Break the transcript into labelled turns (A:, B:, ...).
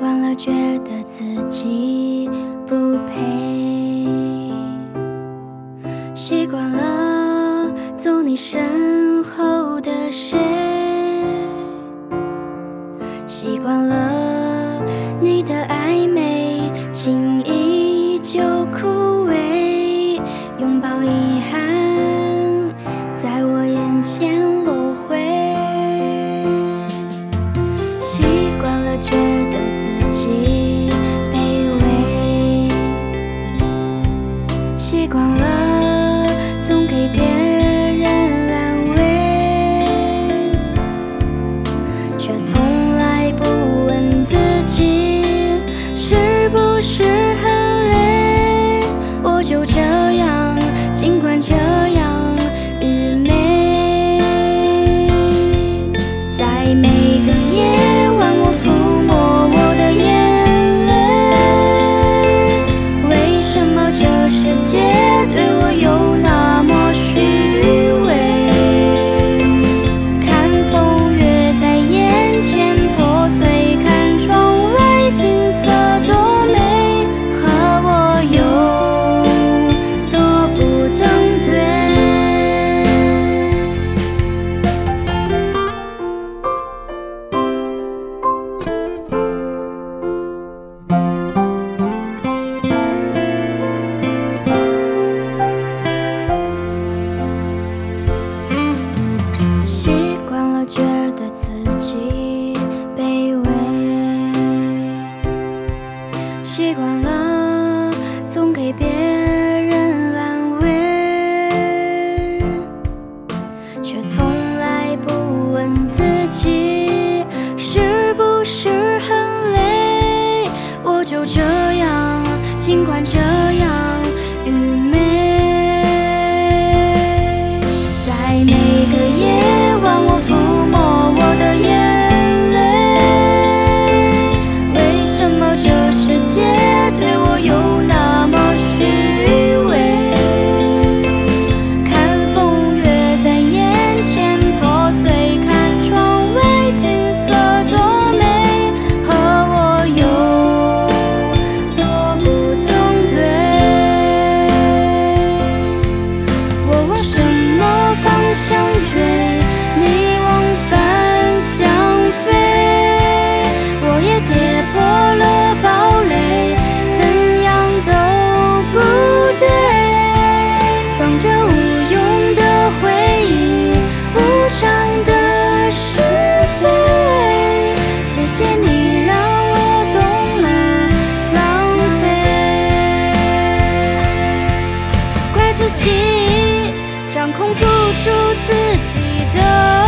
A: 习惯了觉得自己不配。习惯了做你身后的谁习惯了你的暧昧轻易就枯萎。拥抱遗憾在我眼前光了世界对我有哪就这样尽管这样愚昧。在每个夜晚我抚摸我的眼泪。为什么这世界控不住自己的